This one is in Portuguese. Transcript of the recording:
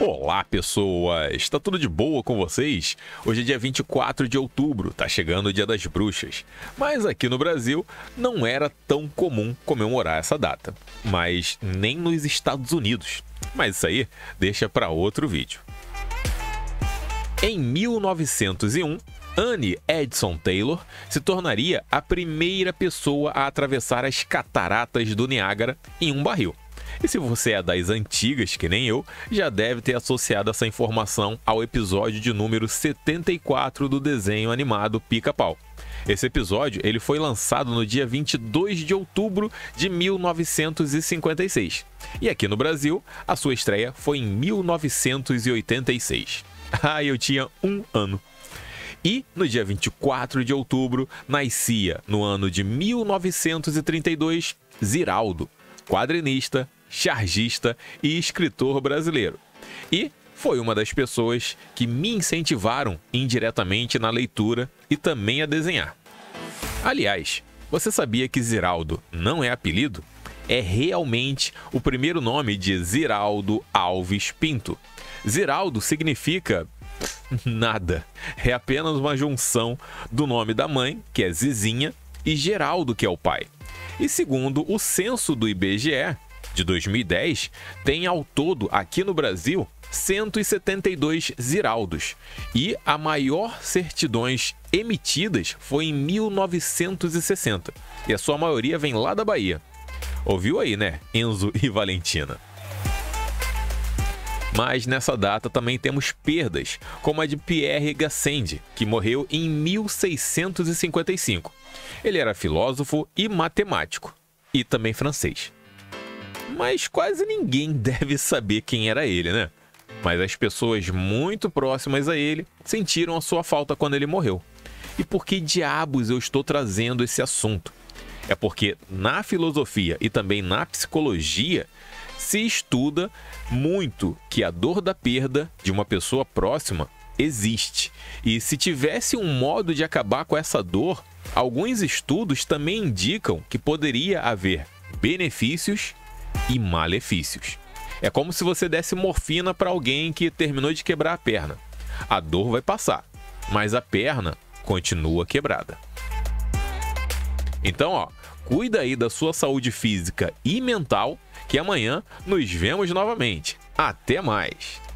Olá, pessoas! Está tudo de boa com vocês? Hoje é dia 24 de outubro, tá chegando o Dia das Bruxas. Mas aqui no Brasil não era tão comum comemorar essa data, mas nem nos Estados Unidos. Mas isso aí deixa para outro vídeo. Em 1901, Anne Edson Taylor se tornaria a primeira pessoa a atravessar as cataratas do Niágara em um barril. E se você é das antigas, que nem eu, já deve ter associado essa informação ao episódio de número 74 do desenho animado Pica-Pau. Esse episódio ele foi lançado no dia 22 de outubro de 1956. E aqui no Brasil, a sua estreia foi em 1986. Ah, eu tinha um ano. E no dia 24 de outubro nascia, no ano de 1932, Ziraldo, quadrinista, chargista e escritor brasileiro. E foi uma das pessoas que me incentivaram indiretamente na leitura e também a desenhar. Aliás, você sabia que Ziraldo não é apelido? É realmente o primeiro nome de Ziraldo Alves Pinto. Ziraldo significa nada. É apenas uma junção do nome da mãe, que é Zizinha, e Geraldo, que é o pai. E segundo o censo do IBGE, de 2010, tem ao todo aqui no Brasil 172 ziraldos e a maior certidões emitidas foi em 1960 e a sua maioria vem lá da Bahia. Ouviu aí, né, Enzo e Valentina? Mas nessa data também temos perdas, como a de Pierre Gassendi, que morreu em 1655. Ele era filósofo e matemático, e também francês mas quase ninguém deve saber quem era ele, né? Mas as pessoas muito próximas a ele sentiram a sua falta quando ele morreu. E por que diabos eu estou trazendo esse assunto? É porque na filosofia e também na psicologia se estuda muito que a dor da perda de uma pessoa próxima existe. E se tivesse um modo de acabar com essa dor, alguns estudos também indicam que poderia haver benefícios e malefícios. É como se você desse morfina para alguém que terminou de quebrar a perna. A dor vai passar, mas a perna continua quebrada. Então, ó, cuida aí da sua saúde física e mental, que amanhã nos vemos novamente. Até mais!